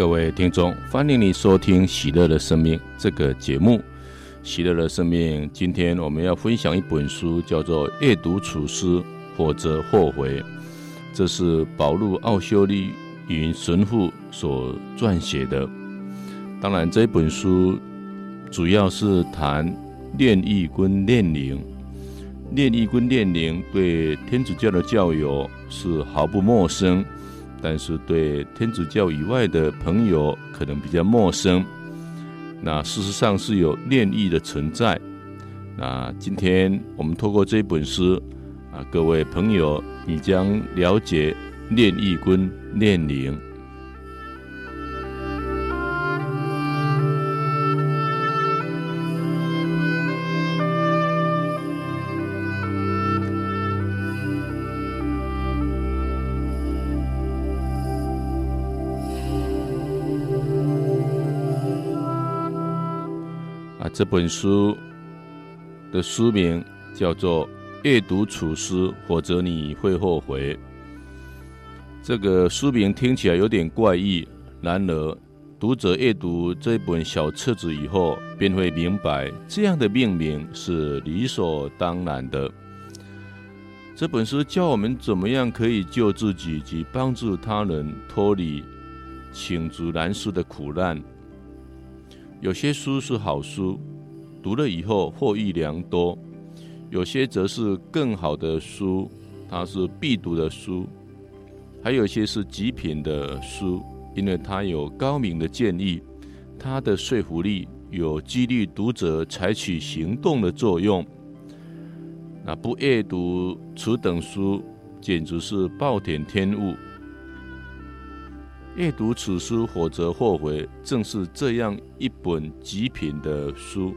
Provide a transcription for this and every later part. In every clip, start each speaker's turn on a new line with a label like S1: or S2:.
S1: 各位听众，欢迎你收听《喜乐的生命》这个节目。《喜乐的生命》，今天我们要分享一本书，叫做《阅读处师，否则后悔》。这是保禄奥修利云神父所撰写的。当然，这本书主要是谈炼狱跟炼灵。炼狱跟炼灵对天主教的教友是毫不陌生。但是对天主教以外的朋友可能比较陌生。那事实上是有炼狱的存在。那今天我们透过这本书啊，各位朋友，你将了解炼狱跟炼灵。这本书的书名叫做《阅读处书，否则你会后悔》。这个书名听起来有点怪异，然而读者阅读这本小册子以后，便会明白这样的命名是理所当然的。这本书教我们怎么样可以救自己及帮助他人脱离罄竹难书的苦难。有些书是好书。读了以后获益良多，有些则是更好的书，它是必读的书；还有一些是极品的书，因为它有高明的建议，它的说服力有激励读者采取行动的作用。那不阅读此等书，简直是暴殄天物。阅读此书，否则后悔，正是这样一本极品的书。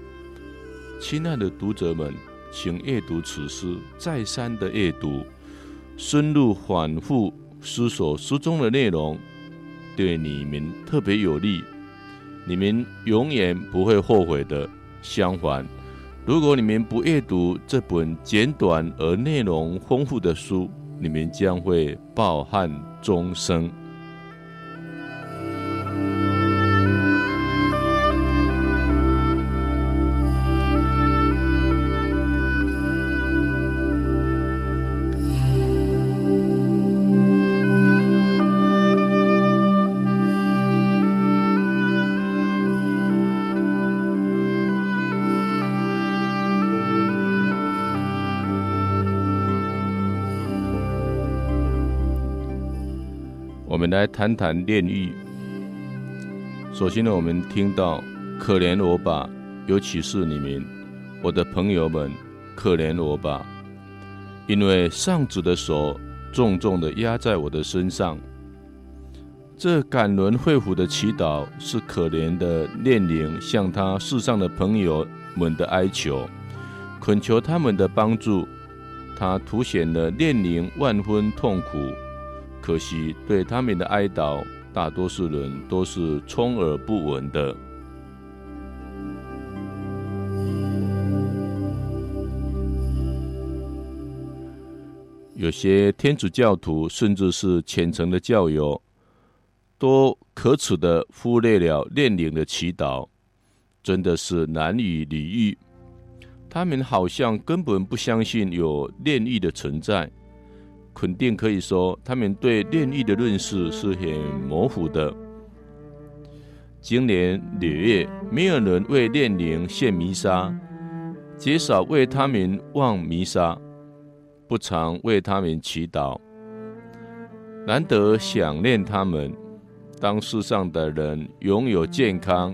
S1: 亲爱的读者们，请阅读此书，再三的阅读，深入反复思索书中的内容，对你们特别有利，你们永远不会后悔的。相反，如果你们不阅读这本简短而内容丰富的书，你们将会抱憾终生。来谈谈炼狱。首先呢，我们听到“可怜我吧”，尤其是你们，我的朋友们，可怜我吧，因为上主的手重重的压在我的身上。这感人肺腑的祈祷，是可怜的炼灵向他世上的朋友们的哀求，恳求他们的帮助。他凸显了炼灵万分痛苦。可惜，对他们的哀悼，大多数人都是充耳不闻的。有些天主教徒，甚至是虔诚的教友，都可耻的忽略了炼灵的祈祷，真的是难以理喻。他们好像根本不相信有炼狱的存在。肯定可以说，他们对炼狱的认识是很模糊的。今年六月，没有人为炼灵献弥撒，极少为他们望弥撒，不常为他们祈祷。难得想念他们，当世上的人拥有健康，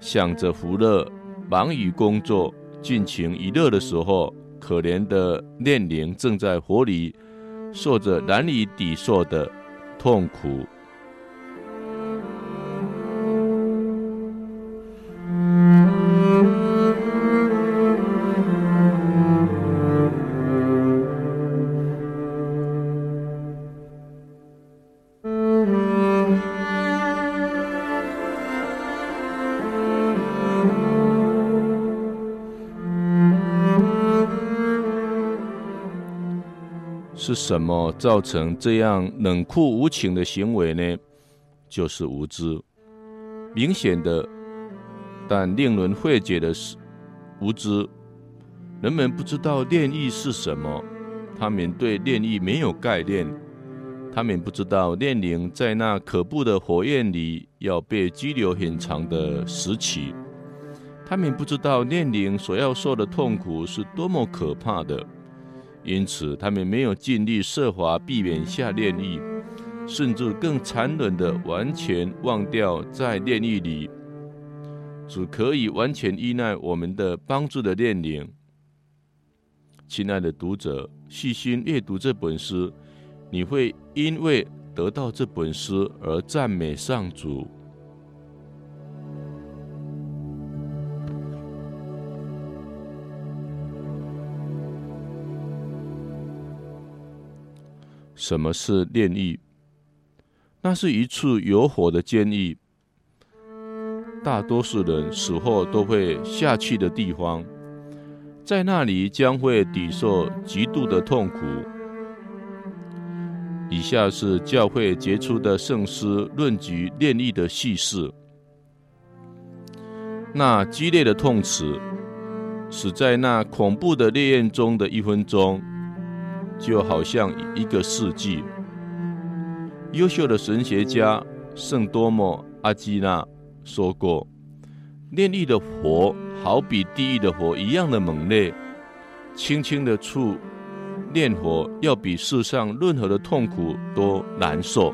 S1: 享着福乐，忙于工作，尽情娱乐的时候，可怜的炼灵正在火里。受着难以抵受的痛苦。是什么造成这样冷酷无情的行为呢？就是无知。明显的，但令人费解的是无知。人们不知道炼狱是什么，他们对炼狱没有概念，他们不知道炼灵在那可怖的火焰里要被拘留很长的时期，他们不知道炼灵所要受的痛苦是多么可怕的，因此他们没有尽力设法避免下炼狱，甚至更残忍的完全忘掉在炼狱里，只可以完全依赖我们的帮助的炼灵。亲爱的读者，细心阅读这本诗，你会因为得到这本诗而赞美上主。什么是炼狱？那是一处有火的监狱，大多数人死后都会下去的地方。在那里将会抵受极度的痛苦。以下是教会杰出的圣师论及炼狱的叙事。那激烈的痛楚，死在那恐怖的烈焰中的一分钟，就好像一个世纪。优秀的神学家圣多莫阿基纳说过。炼狱的火好比地狱的火一样的猛烈，轻轻的触炼火，要比世上任何的痛苦都难受。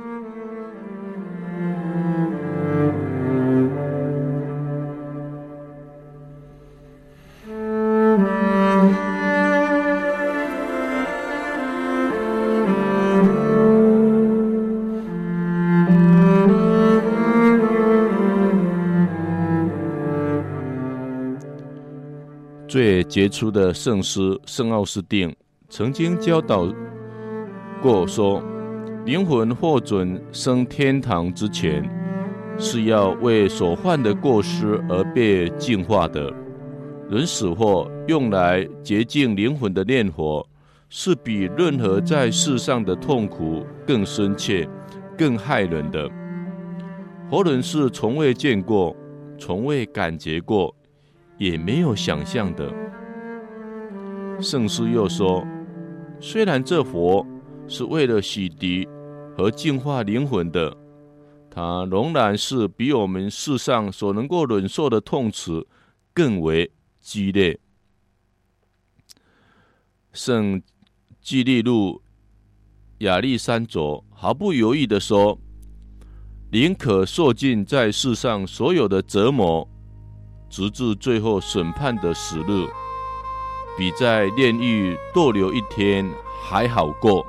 S1: 杰出的圣师圣奥斯定曾经教导过说，灵魂获准升天堂之前，是要为所犯的过失而被净化的。人死后用来洁净灵魂的炼火，是比任何在世上的痛苦更深切、更害人的。活人是从未见过、从未感觉过。也没有想象的。圣师又说，虽然这佛是为了洗涤和净化灵魂的，它仍然是比我们世上所能够忍受的痛楚更为激烈。圣基利路亚历山卓毫不犹豫地说：“宁可受尽在世上所有的折磨。”直至最后审判的时日，比在炼狱逗留一天还好过。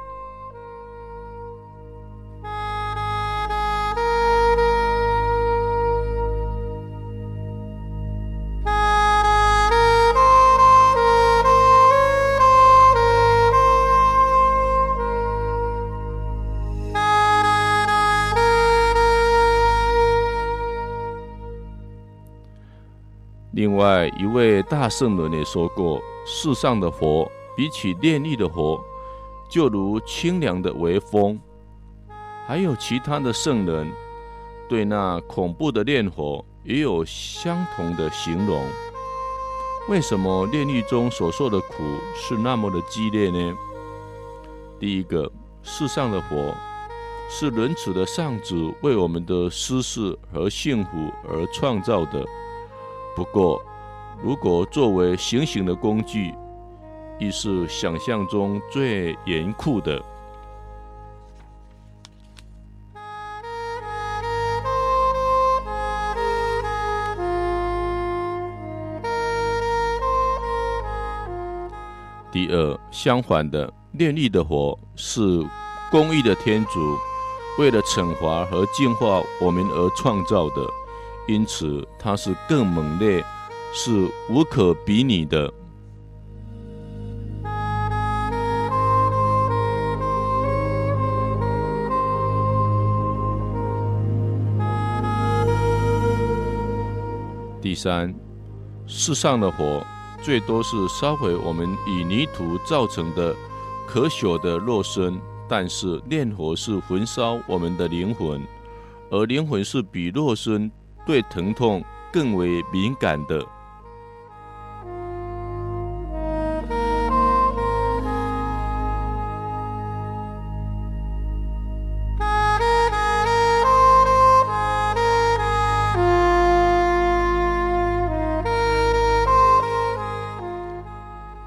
S1: 另外一位大圣人也说过：“世上的火比起炼狱的火，就如清凉的微风。”还有其他的圣人对那恐怖的炼火也有相同的形容。为什么炼狱中所受的苦是那么的激烈呢？第一个，世上的火是仁慈的上主为我们的舒适和幸福而创造的。不过，如果作为行刑的工具，亦是想象中最严酷的。第二，相反的，炼狱的火是公义的天主为了惩罚和净化我们而创造的。因此，它是更猛烈，是无可比拟的。第三，世上的火最多是烧毁我们以泥土造成的可朽的肉身，但是炼火是焚烧我们的灵魂，而灵魂是比肉身
S2: 对疼痛更为敏感的。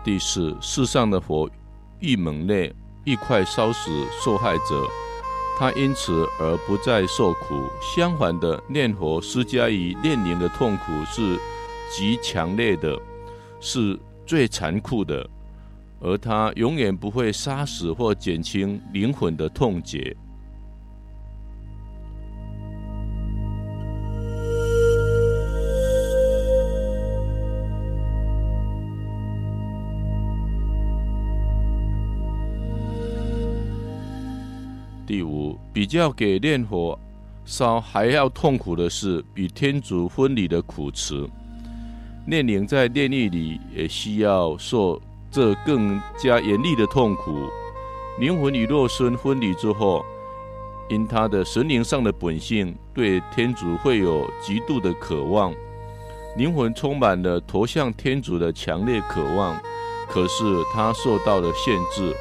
S2: 第四，世上的火愈猛烈，愈快烧死受害者，他因此而不再受苦。相反的，念佛施加于念灵的痛苦是极强烈的，是最残酷的，而他永远不会杀死或减轻灵魂的痛结。比较给炼火烧还要痛苦的是与天主分离的苦辞。炼灵在炼狱里也需要受这更加严厉的痛苦。灵魂与肉身分离之后，因他的神灵上的本性，对天主会有极度的渴望。灵魂充满了投向天主的强烈渴望，可是他受到了限制。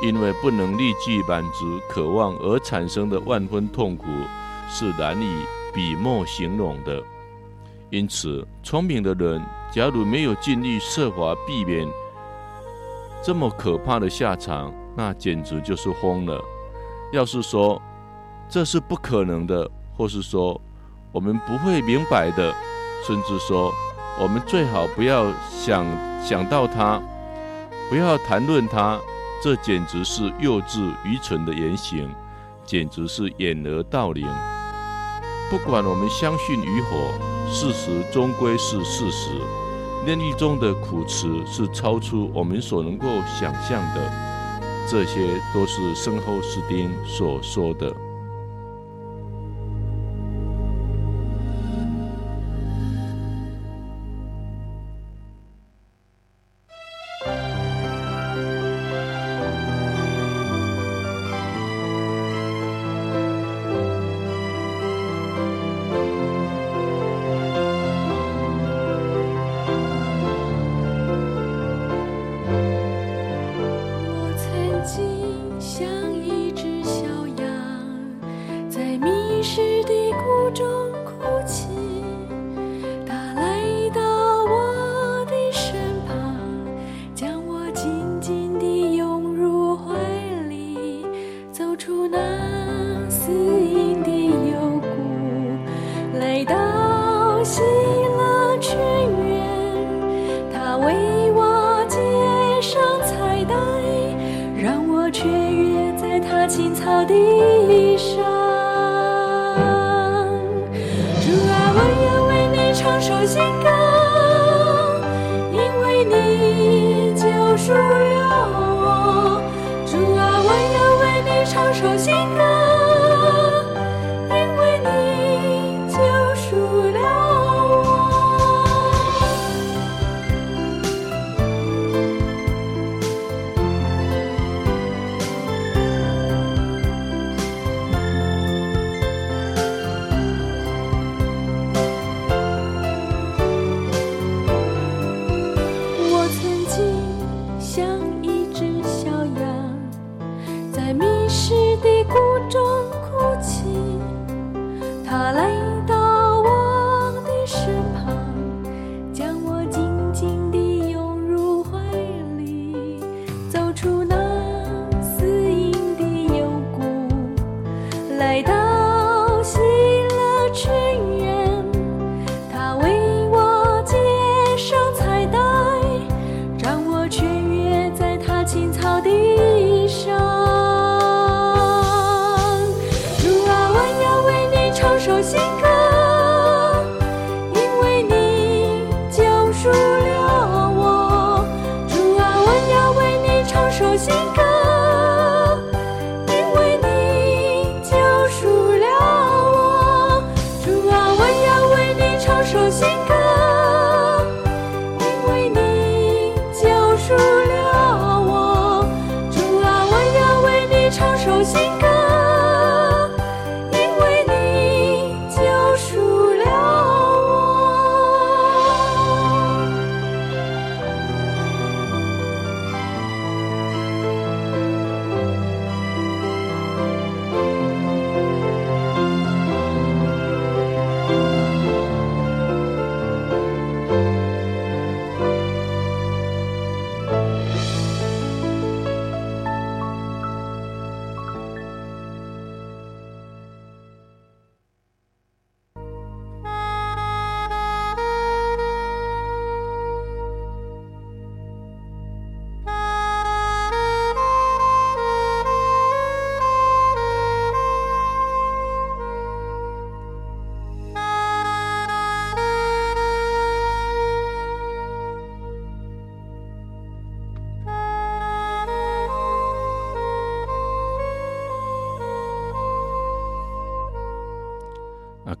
S2: 因为不能立即满足渴望而产生的万分痛苦，是难以笔墨形容的。因此，聪明的人假如没有尽力设法避免这么可怕的下场，那简直就是疯了。要是说这是不可能的，或是说我们不会明白的，甚至说我们最好不要想想到它，不要谈论它。这简直是幼稚愚蠢的言行，简直是掩耳盗铃。不管我们相信与否，事实终归是事实。炼狱中的苦词是超出我们所能够想象的，这些都是圣后斯丁所说的。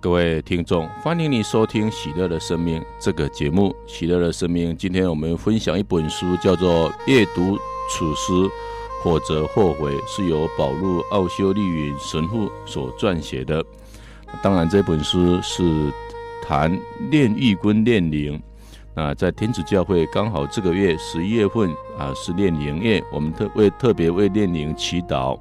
S1: 各位听众，欢迎你收听《喜乐的生命》这个节目。《喜乐的生命》，今天我们分享一本书，叫做《阅读处师，或者后悔》，是由保禄奥修利云神父所撰写的。当然，这本书是谈炼狱跟炼灵。那在天主教会，刚好这个月十一月份啊，是炼灵月，我们特为特别为炼灵祈祷。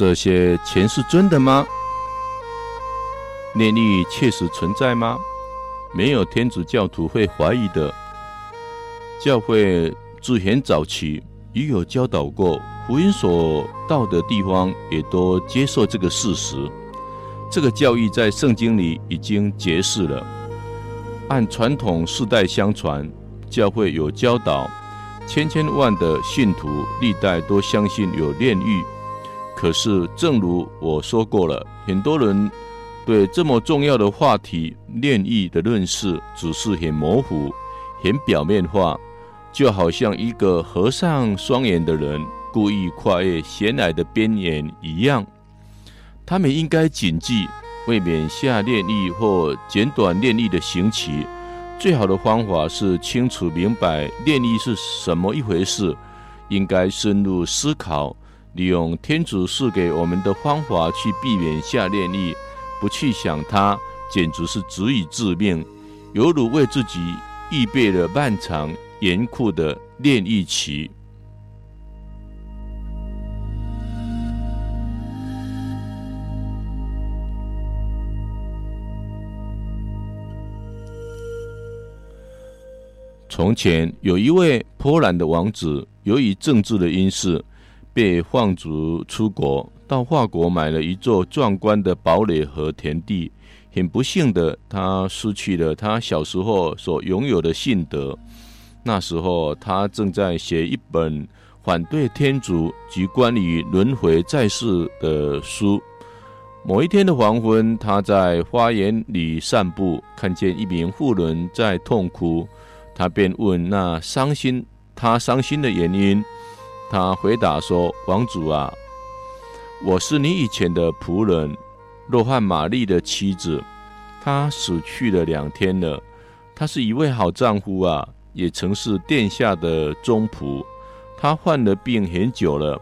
S1: 这些钱是真的吗？炼狱确实存在吗？没有天主教徒会怀疑的。教会自很早期已有教导过，福音所到的地方也都接受这个事实。这个教义在圣经里已经揭示了。按传统世代相传，教会有教导，千千万的信徒历代都相信有炼狱。可是，正如我说过了，很多人对这么重要的话题——炼狱的认识，只是很模糊、很表面化，就好像一个合上双眼的人故意跨越悬崖的边缘一样。他们应该谨记，为免下炼狱或简短炼狱的刑期，最好的方法是清楚明白炼狱是什么一回事，应该深入思考。利用天主赐给我们的方法去避免下炼狱，不去想它，简直是足以致命，犹如为自己预备了漫长严酷的炼狱期。从前有一位波兰的王子，由于政治的因素，被放逐出国，到法国买了一座壮观的堡垒和田地。很不幸的，他失去了他小时候所拥有的信德。那时候，他正在写一本反对天主及关于轮回在世的书。某一天的黄昏，他在花园里散步，看见一名妇人在痛哭，他便问那伤心，他伤心的原因。他回答说：“王主啊，我是你以前的仆人，洛汉玛丽的妻子，她死去了两天了。她是一位好丈夫啊，也曾是殿下的忠仆。她患了病很久了，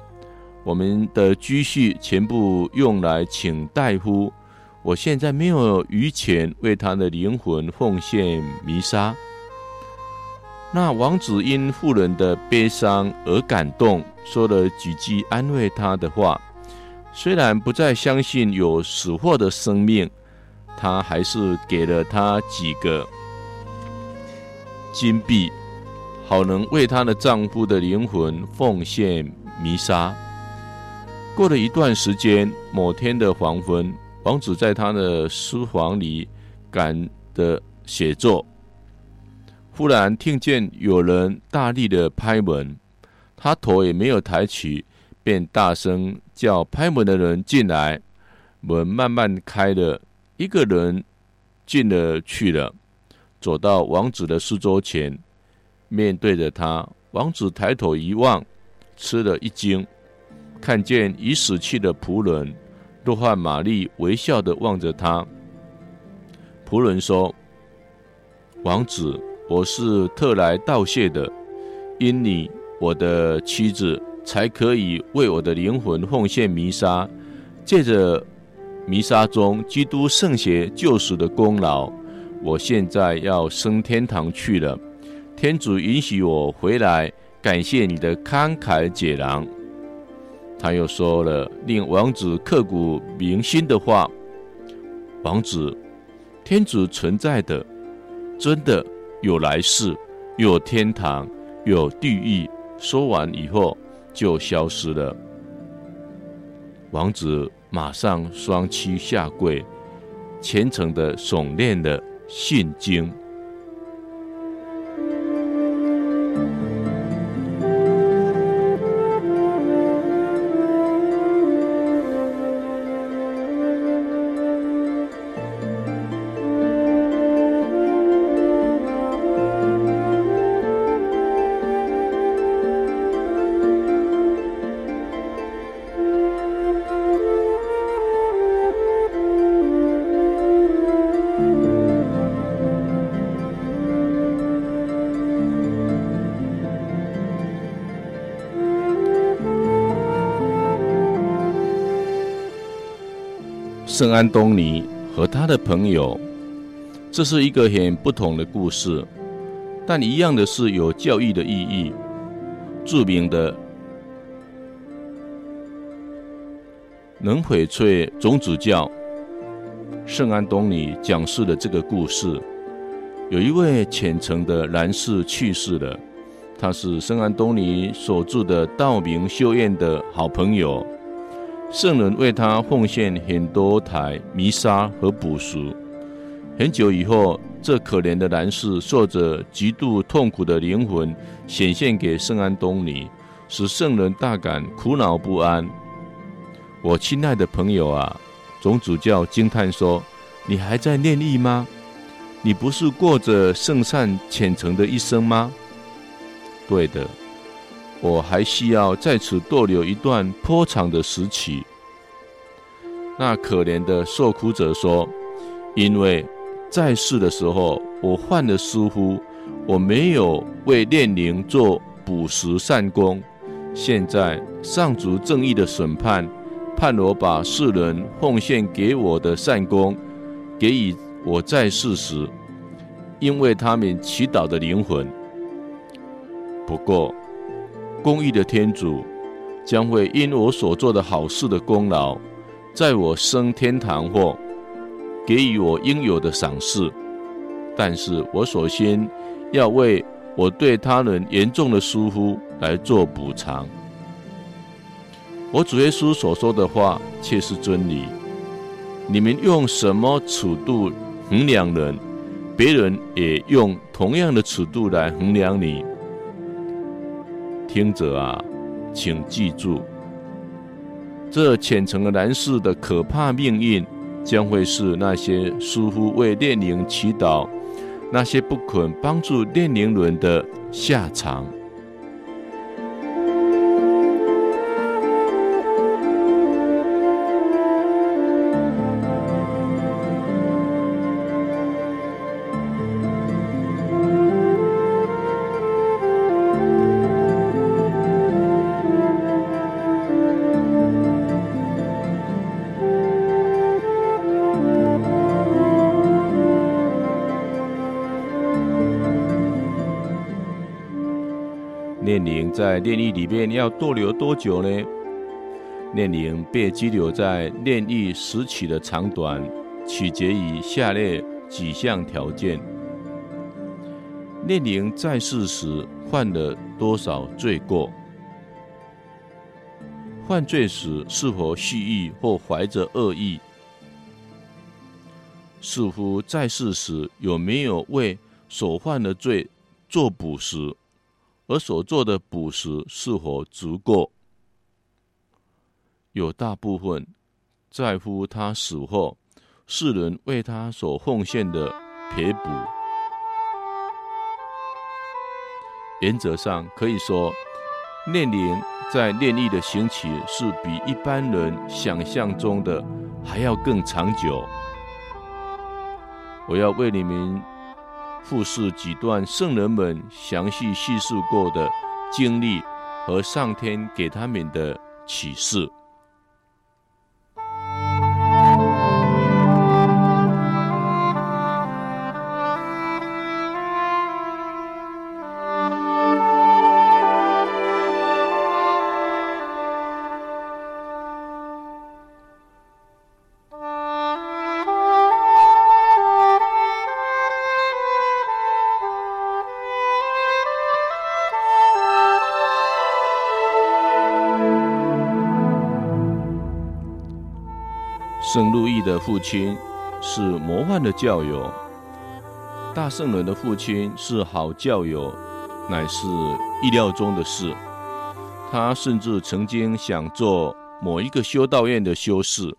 S1: 我们的积蓄全部用来请大夫。我现在没有余钱为她的灵魂奉献弥撒。”那王子因妇人的悲伤而感动，说了几句安慰她的话。虽然不再相信有死或的生命，他还是给了她几个金币，好能为她的丈夫的灵魂奉献弥撒。过了一段时间，某天的黄昏，王子在他的书房里赶的写作。忽然听见有人大力的拍门，他头也没有抬起，便大声叫拍门的人进来。门慢慢开了，一个人进了去了，走到王子的书桌前，面对着他。王子抬头一望，吃了一惊，看见已死去的仆人若翰玛丽微笑的望着他。仆人说：“王子。”我是特来道谢的，因你，我的妻子，才可以为我的灵魂奉献弥撒。借着弥撒中基督圣血救赎的功劳，我现在要升天堂去了。天主允许我回来，感谢你的慷慨解囊。他又说了令王子刻骨铭心的话：王子，天主存在的，真的。有来世，有天堂，有地狱。说完以后，就消失了。王子马上双膝下跪，虔诚的诵念了信经。圣安东尼和他的朋友，这是一个很不同的故事，但一样的是有教育的意义。著名的能翡翠总主教圣安东尼讲述了这个故事。有一位虔诚的男士去世了，他是圣安东尼所住的道明修院的好朋友。圣人为他奉献很多台弥撒和补赎。很久以后，这可怜的男士受着极度痛苦的灵魂显现给圣安东尼，使圣人大感苦恼不安。我亲爱的朋友啊，总主教惊叹说：“你还在念义吗？你不是过着圣善虔诚的一生吗？”对的。我还需要在此逗留一段颇长的时期。那可怜的受苦者说：“因为在世的时候，我犯了疏忽，我没有为炼灵做补食善功。现在上主正义的审判，判我把世人奉献给我的善功，给予我在世时，因为他们祈祷的灵魂。不过。”公义的天主将会因我所做的好事的功劳，在我升天堂后给予我应有的赏赐。但是我首先要为我对他人严重的疏忽来做补偿。我主耶稣所说的话却是真理。你们用什么尺度衡量人，别人也用同样的尺度来衡量你。听者啊，请记住，这虔诚的男士的可怕命运，将会是那些疏忽为列宁祈祷、那些不肯帮助列宁人的下场。在炼狱里面要逗留多久呢？炼灵被拘留在炼狱时期的长短，取决于下列几项条件：炼灵在世时犯了多少罪过？犯罪时是否蓄意或怀着恶意？似乎在世时有没有为所犯的罪做补赎？而所做的补食是否足够？有大部分在乎他死后，世人为他所奉献的赔补。原则上可以说，炼灵在炼狱的行期是比一般人想象中的还要更长久。我要为你们。复述几段圣人们详细叙述过的经历和上天给他们的启示。父亲是魔幻的教友，大圣人的父亲是好教友，乃是意料中的事。他甚至曾经想做某一个修道院的修士，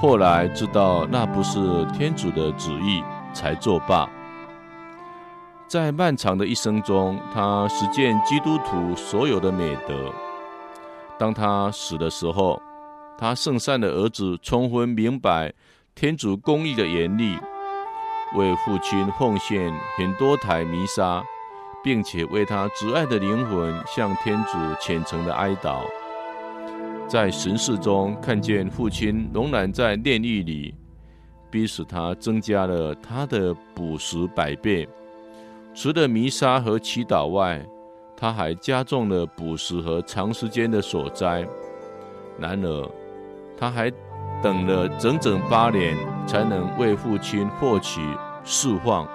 S1: 后来知道那不是天主的旨意，才作罢。在漫长的一生中，他实践基督徒所有的美德。当他死的时候，他圣善的儿子充分明白天主公义的严厉，为父亲奉献很多台弥撒，并且为他挚爱的灵魂向天主虔诚的哀祷。在神视中看见父亲仍然在炼狱里，逼使他增加了他的捕食百倍。除了弥撒和祈祷外，他还加重了捕食和长时间的所斋。然而，他还等了整整八年，才能为父亲获取释放。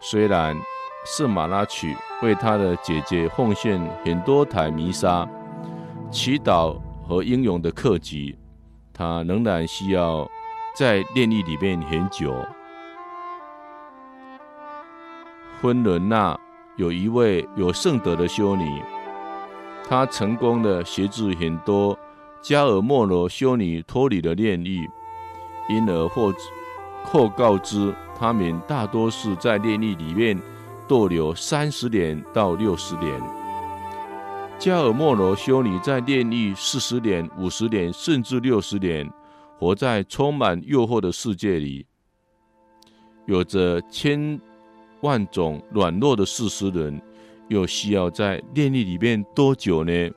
S1: 虽然圣马拉曲为他的姐姐奉献很多台弥撒、祈祷和英勇的克己，他仍然需要在炼狱里面很久。芬伦娜有一位有圣德的修女，她成功的协助很多加尔默罗修女脱离了炼狱，因而获获告知。他们大多是在炼狱里面逗留三十年到六十年。加尔默罗修女在炼狱四十年、五十年，甚至六十年，活在充满诱惑的世界里，有着千万种软弱的事实人，又需要在炼狱里面多久呢？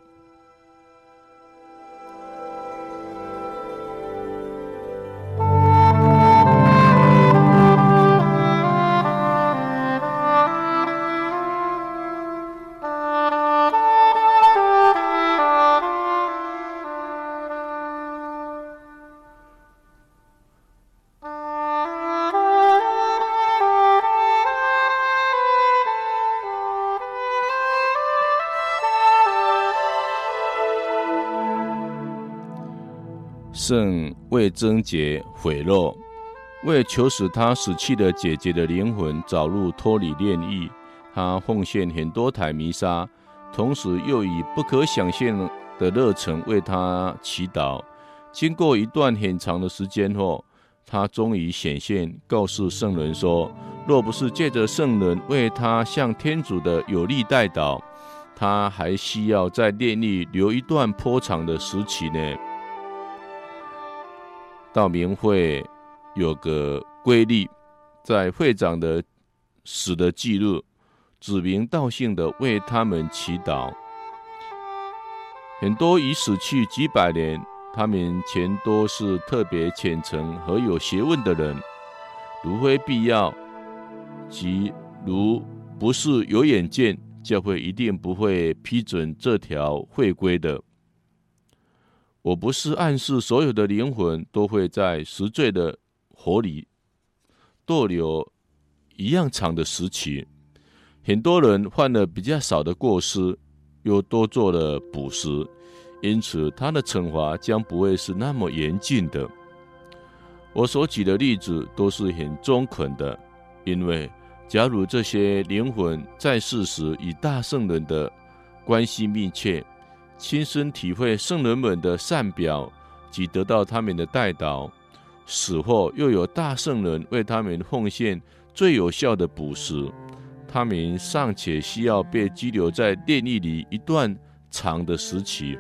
S1: 圣为贞洁毁落，为求使他死去的姐姐的灵魂早日脱离炼狱，他奉献很多台弥撒，同时又以不可想象的热忱为他祈祷。经过一段很长的时间后，他终于显现，告诉圣人说：“若不是借着圣人为他向天主的有力代祷，他还需要在炼狱留一段颇长的时期呢。”道明会有个规律，在会长的死的记录，指名道姓的为他们祈祷。很多已死去几百年，他们全都是特别虔诚和有学问的人。如非必要，即如不是有眼见，教会一定不会批准这条会规的。我不是暗示所有的灵魂都会在十罪的火里逗留一样长的时期。很多人犯了比较少的过失，又多做了补赎，因此他的惩罚将不会是那么严峻的。我所举的例子都是很中肯的，因为假如这些灵魂在世时与大圣人的关系密切。亲身体会圣人们的善表及得到他们的代祷，死后又有大圣人为他们奉献最有效的补食，他们尚且需要被拘留在炼狱里一段长的时期，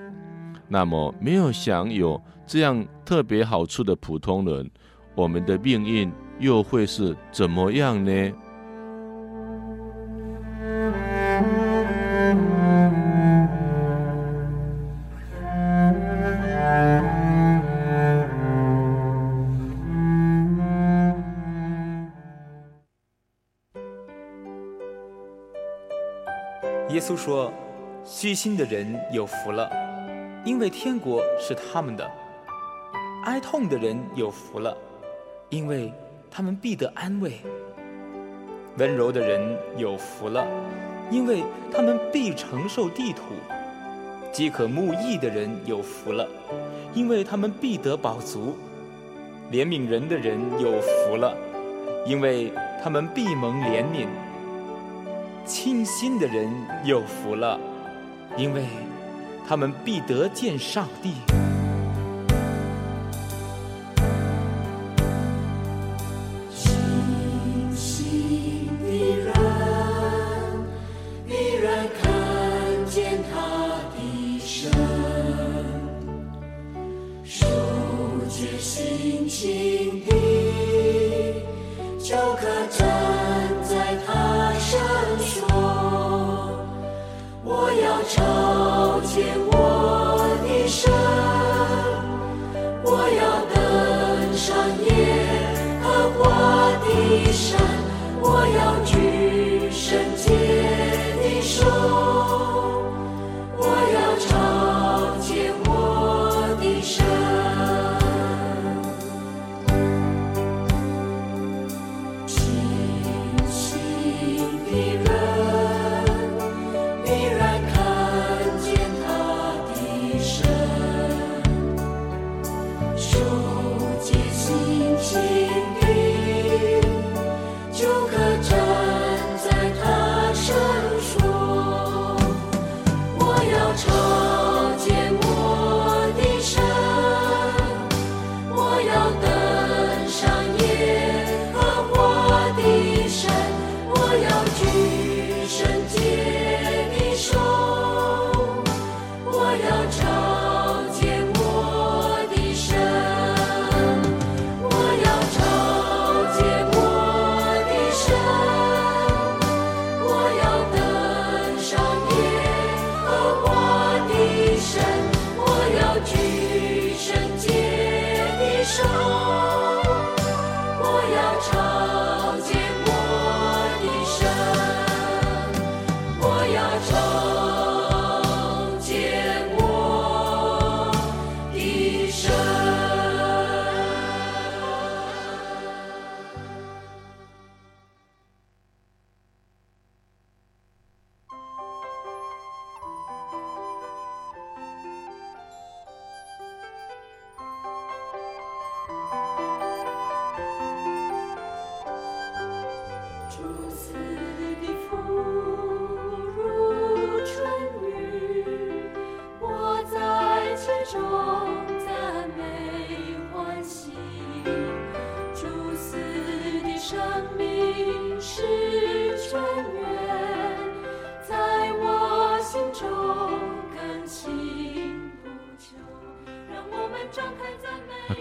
S1: 那么没有享有这样特别好处的普通人，我们的命运又会是怎么样呢？
S3: 虚心的人有福了，因为天国是他们的；哀痛的人有福了，因为他们必得安慰；温柔的人有福了，因为他们必承受地土；饥渴慕义的人有福了，因为他们必得饱足；怜悯人的人有福了，因为他们必蒙怜悯。”清心的人有福了，因为他们必得见上帝。
S1: 愁情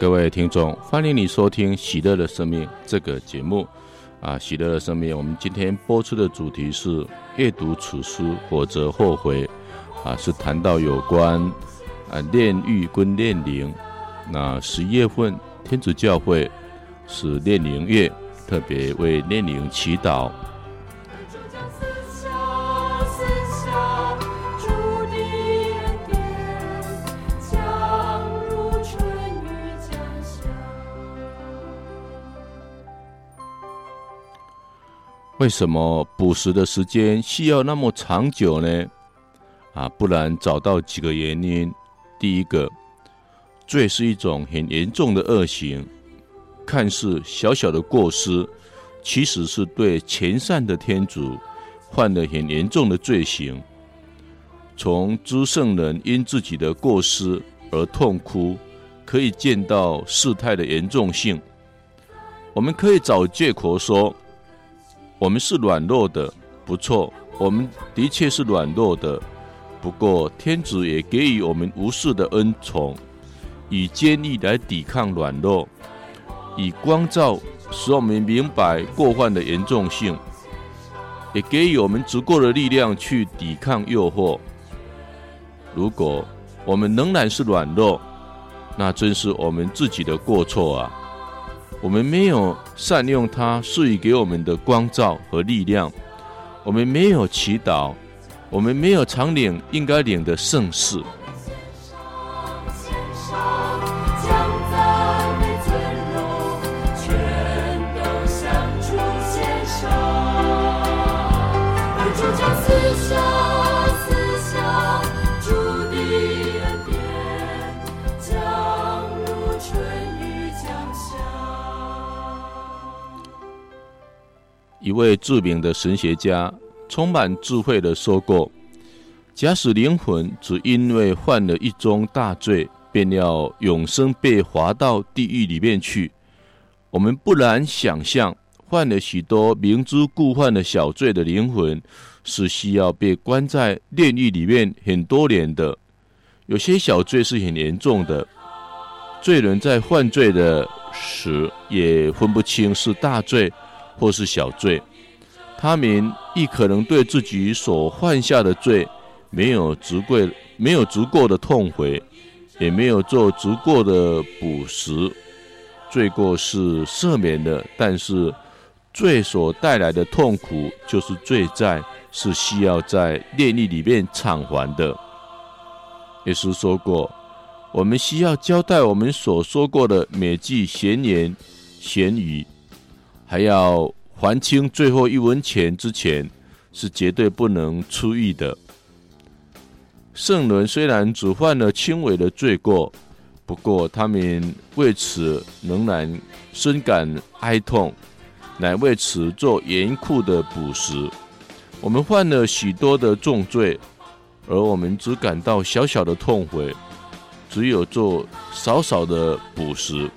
S1: 各位听众，欢迎你收听《喜乐的生命》这个节目。啊，《喜乐的生命》，我们今天播出的主题是阅读此书，否则后悔。啊，是谈到有关啊炼狱跟炼灵。那十一月份，天主教会是炼灵月，特别为炼灵祈祷。为什么捕食的时间需要那么长久呢？啊，不然找到几个原因。第一个，罪是一种很严重的恶行，看似小小的过失，其实是对前善的天主犯了很严重的罪行。从诸圣人因自己的过失而痛哭，可以见到事态的严重性。我们可以找借口说。我们是软弱的，不错，我们的确是软弱的。不过，天主也给予我们无数的恩宠，以坚毅来抵抗软弱，以光照使我们明白过患的严重性，也给予我们足够的力量去抵抗诱惑。如果我们仍然是软弱，那真是我们自己的过错啊！我们没有善用它赐予给我们的光照和力量，我们没有祈祷，我们没有常领应该领的圣事。位著名的神学家充满智慧地说过：“假使灵魂只因为犯了一宗大罪，便要永生被划到地狱里面去，我们不难想象，犯了许多明知故犯的小罪的灵魂是需要被关在炼狱里面很多年的。有些小罪是很严重的，罪人在犯罪的时也分不清是大罪。”或是小罪，他们亦可能对自己所犯下的罪没有足够、没有足够的痛悔，也没有做足够的补赎，罪过是赦免的，但是罪所带来的痛苦就是罪债，是需要在炼狱里面偿还的。耶稣说过，我们需要交代我们所说过的每句闲言闲语。还要还清最后一文钱之前，是绝对不能出狱的。圣伦虽然只犯了轻微的罪过，不过他们为此仍然深感哀痛，乃为此做严酷的补食。我们犯了许多的重罪，而我们只感到小小的痛悔，只有做少少的补食，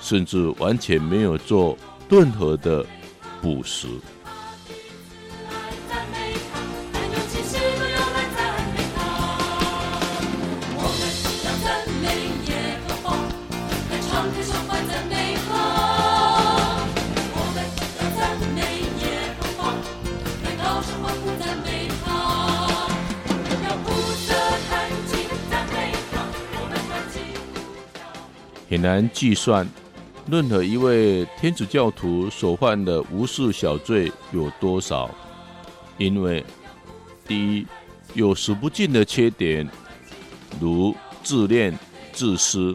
S1: 甚至完全没有做。任何的补赎。很难计算。任何一位天主教徒所犯的无数小罪有多少？因为第一，有数不尽的缺点，如自恋、自私；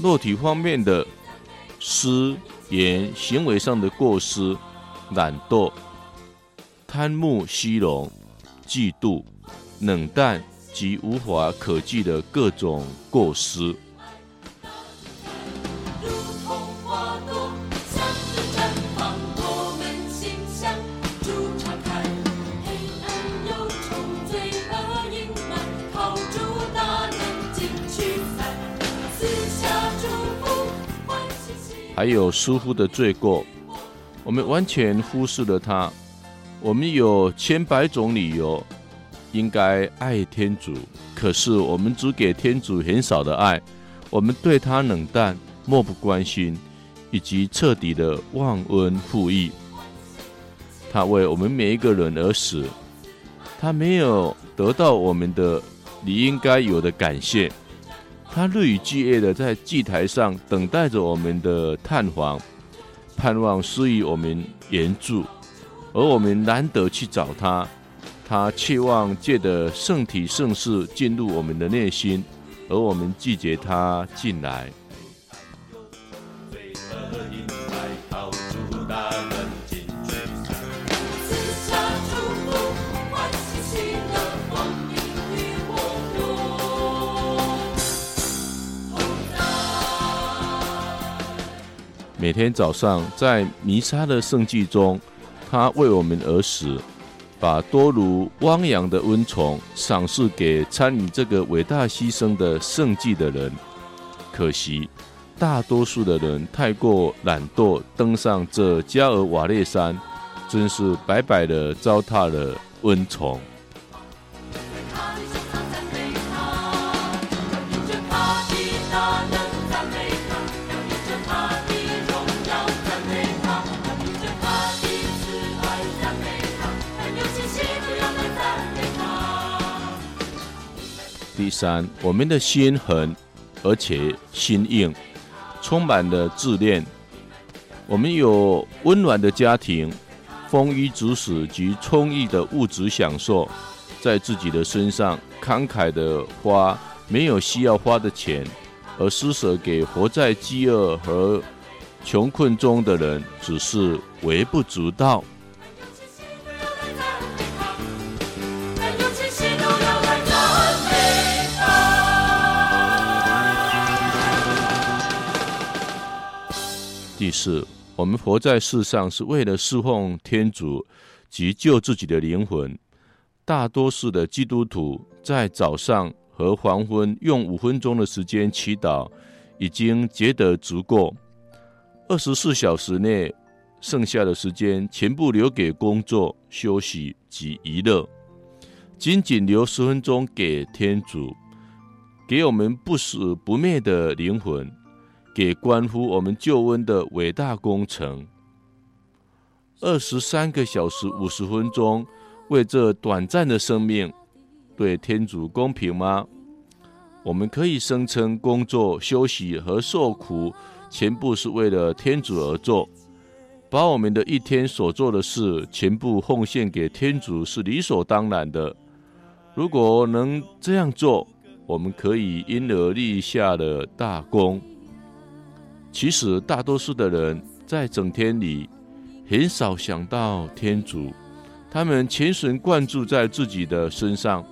S1: 肉体方面的失言行为上的过失、懒惰、贪慕虚荣、嫉妒、冷淡及无法可计的各种过失。还有疏忽的罪过，我们完全忽视了他。我们有千百种理由应该爱天主，可是我们只给天主很少的爱，我们对他冷淡、漠不关心，以及彻底的忘恩负义。他为我们每一个人而死，他没有得到我们的你应该有的感谢，他日以继夜的在祭台上等待着我们的探访，盼望施予我们援助。而我们难得去找他，他期望借着圣体圣事进入我们的内心，而我们拒绝他进来。每天早上在弥撒的圣祭中。他为我们而死，把多如汪洋的恩宠赏赐给参与这个伟大牺牲的圣祭的人。可惜，大多数的人太过懒惰，登上这加尔瓦列山，真是白白的糟蹋了恩宠。第三，我们的心狠，而且心硬，充满了自恋。我们有温暖的家庭、丰衣足食及充裕的物质享受，在自己的身上慷慨的花没有需要花的钱，而施舍给活在饥饿和穷困中的人，只是微不足道。第四，我们活在世上是为了侍奉天主及救自己的灵魂。大多数的基督徒在早上和黄昏用五分钟的时间祈祷，已经觉得足够。二十四小时内剩下的时间全部留给工作、休息及娱乐，仅仅留十分钟给天主，给我们不死不灭的灵魂。给关乎我们救恩的伟大工程，二十三个小时五十分钟为这短暂的生命，对天主公平吗？我们可以声称工作、休息和受苦全部是为了天主而做，把我们的一天所做的事全部奉献给天主是理所当然的。如果能这样做，我们可以因而立下了大功。其实，大多数的人在整天里很少想到天主，他们全神贯注在自己的身上，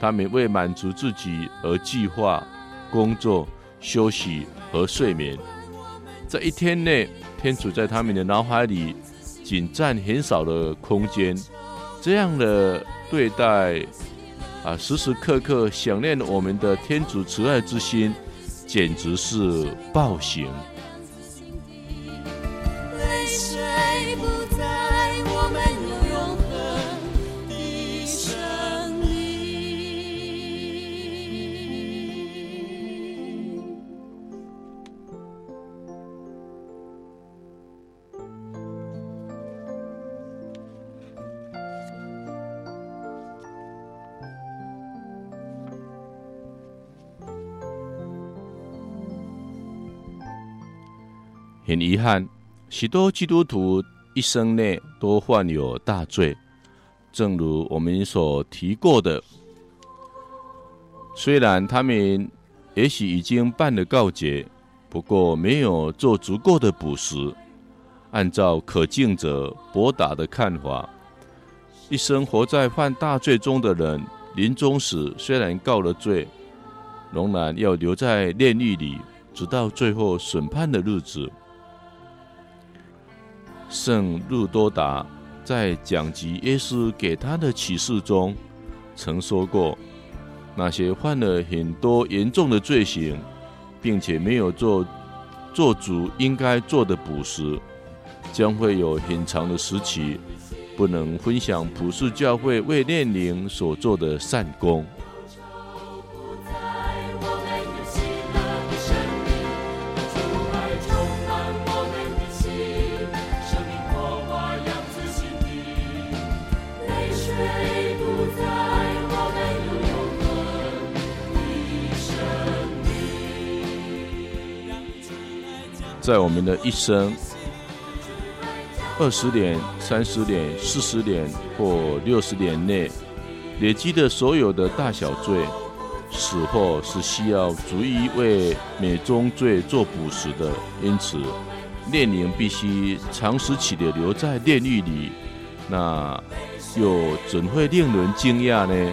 S1: 他们为满足自己而计划工作、休息和睡眠。在一天内，天主在他们的脑海里仅占很少的空间。这样的对待，啊，时时刻刻想念我们的天主慈爱之心，简直是暴行。很遗憾，许多基督徒一生内都患有大罪，正如我们所提过的。虽然他们也许已经办了告诫，不过没有做足够的补食。按照可敬者博达的看法，一生活在犯大罪中的人，临终时虽然告了罪，仍然要留在炼狱里，直到最后审判的日子。圣路多达在讲及耶稣给他的启示中，曾说过：那些犯了很多严重的罪行，并且没有做做主应该做的补时，将会有很长的时期，不能分享普世教会为炼灵所做的善功。在我们的一生，二十年、三十年、四十年或六十年内，累积的所有的大小罪，死后是需要逐一为每宗罪做补赎的。因此，炼灵必须长时期的留在炼狱里，那又怎会令人惊讶呢？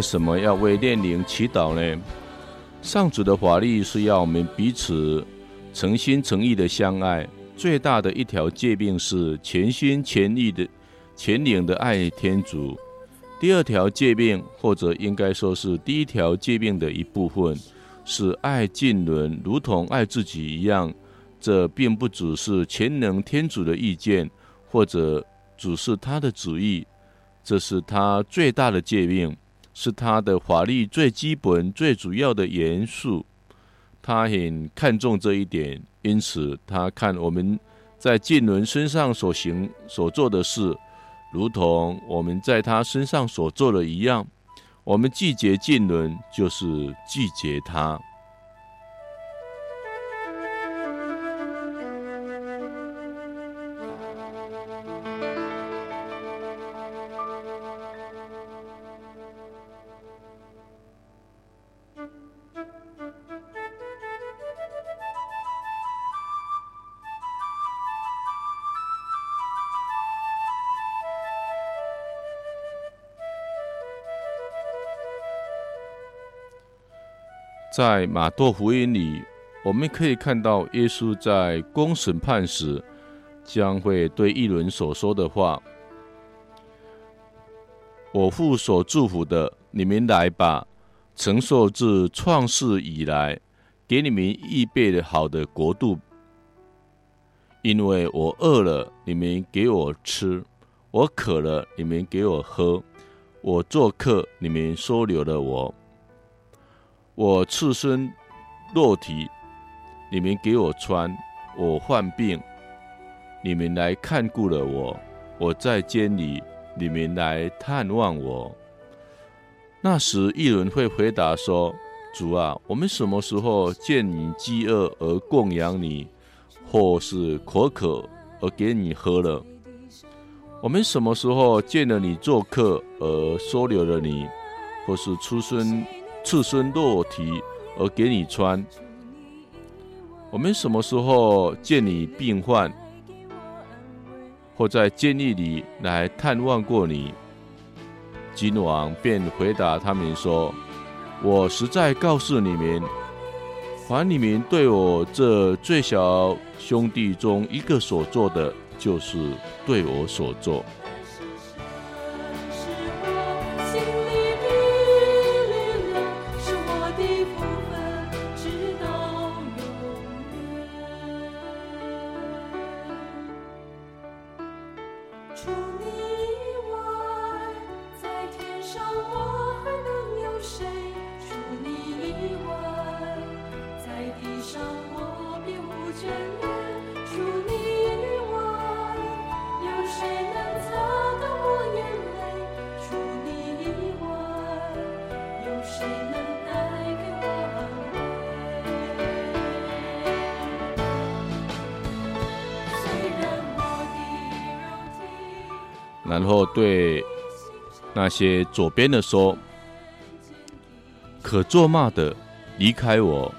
S1: 为什么要为炼灵祈祷呢？上主的法律是要我们彼此诚心诚意的相爱。最大的一条诫命是全心全意的、全灵的爱天主。第二条诫命，或者应该说是第一条诫命的一部分，是爱近邻如同爱自己一样。这并不只是全能天主的意见，或者只是他的旨意，这是他最大的诫命。是他的法律最基本、最主要的元素，他很看重这一点，因此他看我们在近邻身上所行所做的事，如同我们在他身上所做的一样。我们拒绝近邻，就是拒绝他。在马窦福音里，我们可以看到耶稣在公审判时将会对一轮所说的话：“我父所祝福的，你们来吧，承受自创世以来给你们预备的好的国度。因为我饿了，你们给我吃；我渴了，你们给我喝；我做客，你们收留了我。”我赤身裸体，你们给我穿；我患病，你们来看顾了我；我在监里，你们来探望我。那时，一人会回答说：“主啊，我们什么时候见你饥饿而供养你，或是口渴而给你喝了？我们什么时候见了你做客而收留了你，或是出生？”赤身裸体而给你穿，我们什么时候见你病患，或在监狱里来探望过你？君王便回答他们说：“我实在告诉你们，凡你们对我这最小兄弟中一个所做的，就是对我所做。”些左边的说：“可作骂的，离开我，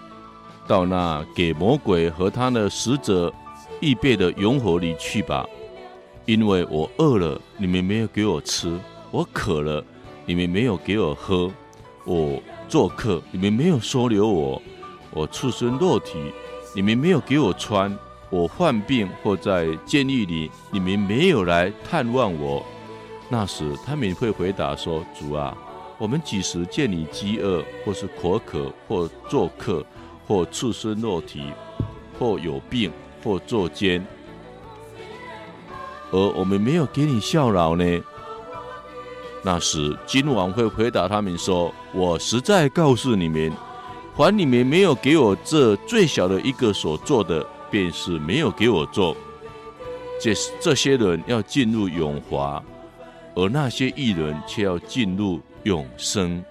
S1: 到那给魔鬼和他的使者预备的永火里去吧。因为我饿了，你们没有给我吃；我渴了，你们没有给我喝；我做客，你们没有收留我；我出身肉体，你们没有给我穿；我患病或在监狱里，你们没有来探望我。那时他们会回答说：“主啊，我们几时见你饥饿，或是口渴，或做客，或赤身裸体，或有病，或坐监，而我们没有给你效劳呢？”那时君王会回答他们说：“我实在告诉你们，凡你们没有给我这最小的一个所做的，便是没有给我做。这这些人要进入永华。”而那些艺人却要进入永生。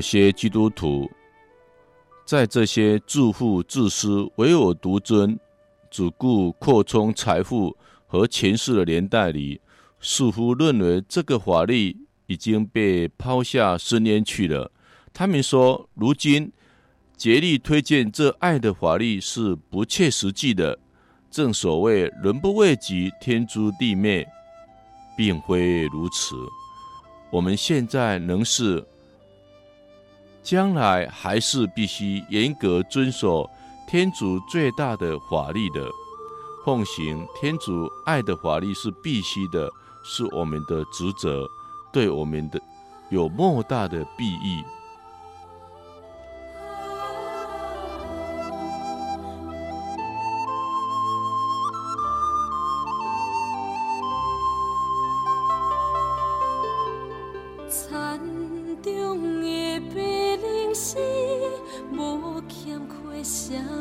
S1: 有些基督徒在这些自负、自私、唯我独尊、只顾扩充财富和权势的年代里，似乎认为这个法律已经被抛下十年去了。他们说，如今竭力推荐这爱的法律是不切实际的。正所谓“人不为己，天诛地灭”，并非如此。我们现在能是。将来还是必须严格遵守天主最大的法律的，奉行天主爱的法律是必须的，是我们的职责，对我们的有莫大的裨益。想。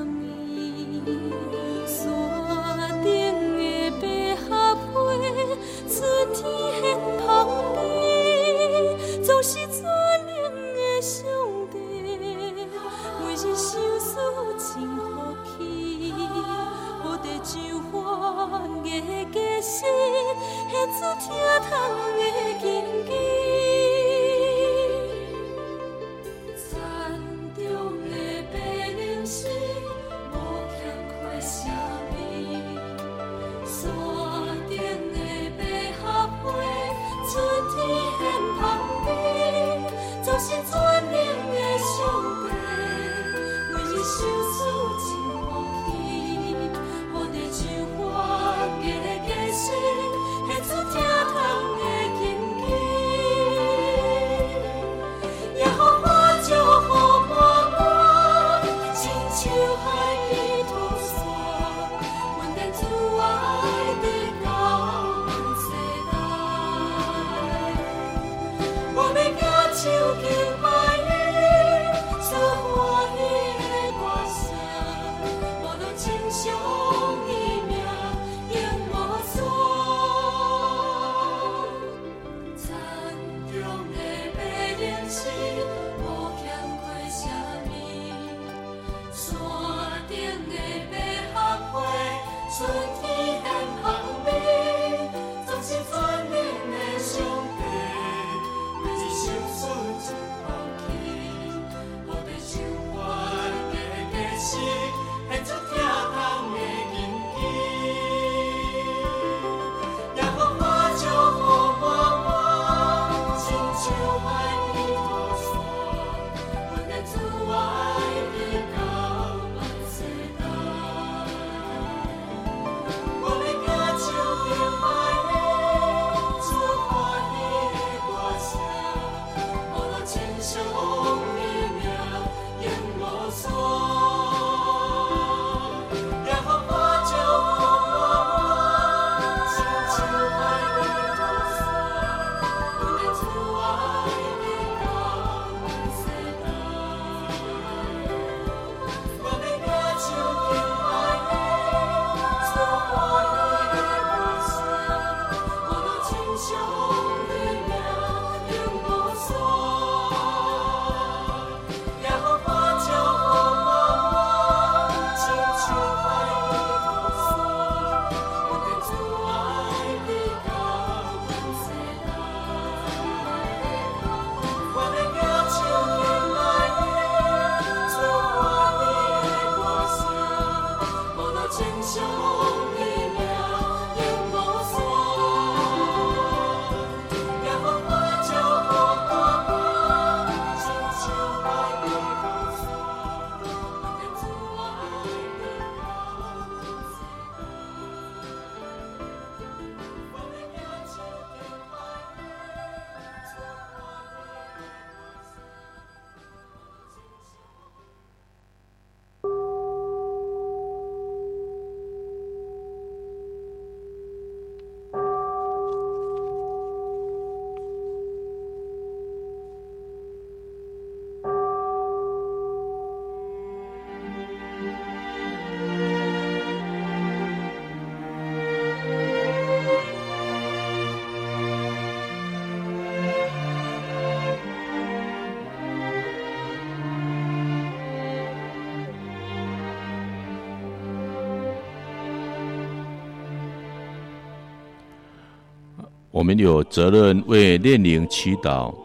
S1: 我们有责任为恋灵祈祷。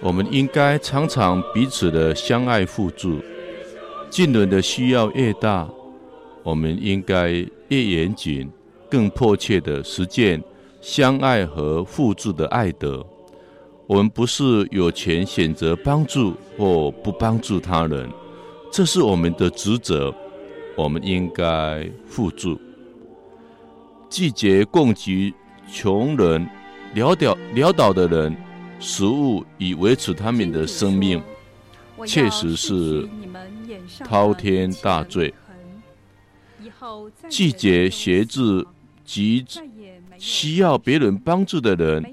S1: 我们应该常常彼此的相爱互助。近人的需要越大，我们应该越严谨、更迫切的实践相爱和互助的爱德。我们不是有权选择帮助或不帮助他人，这是我们的职责。我们应该互助。季节供给穷人、潦倒潦倒的人食物以维持他们的生命，确实是滔天大罪。季节协助及需要别人帮助的人，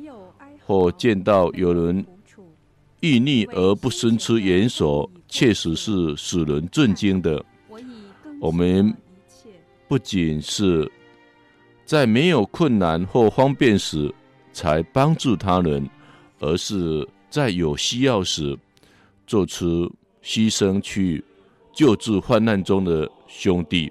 S1: 或见到有人遇逆而不伸出援手，确实是使人震惊的。我们不仅是在没有困难或方便时才帮助他人，而是在有需要时做出牺牲去救治患难中的兄弟。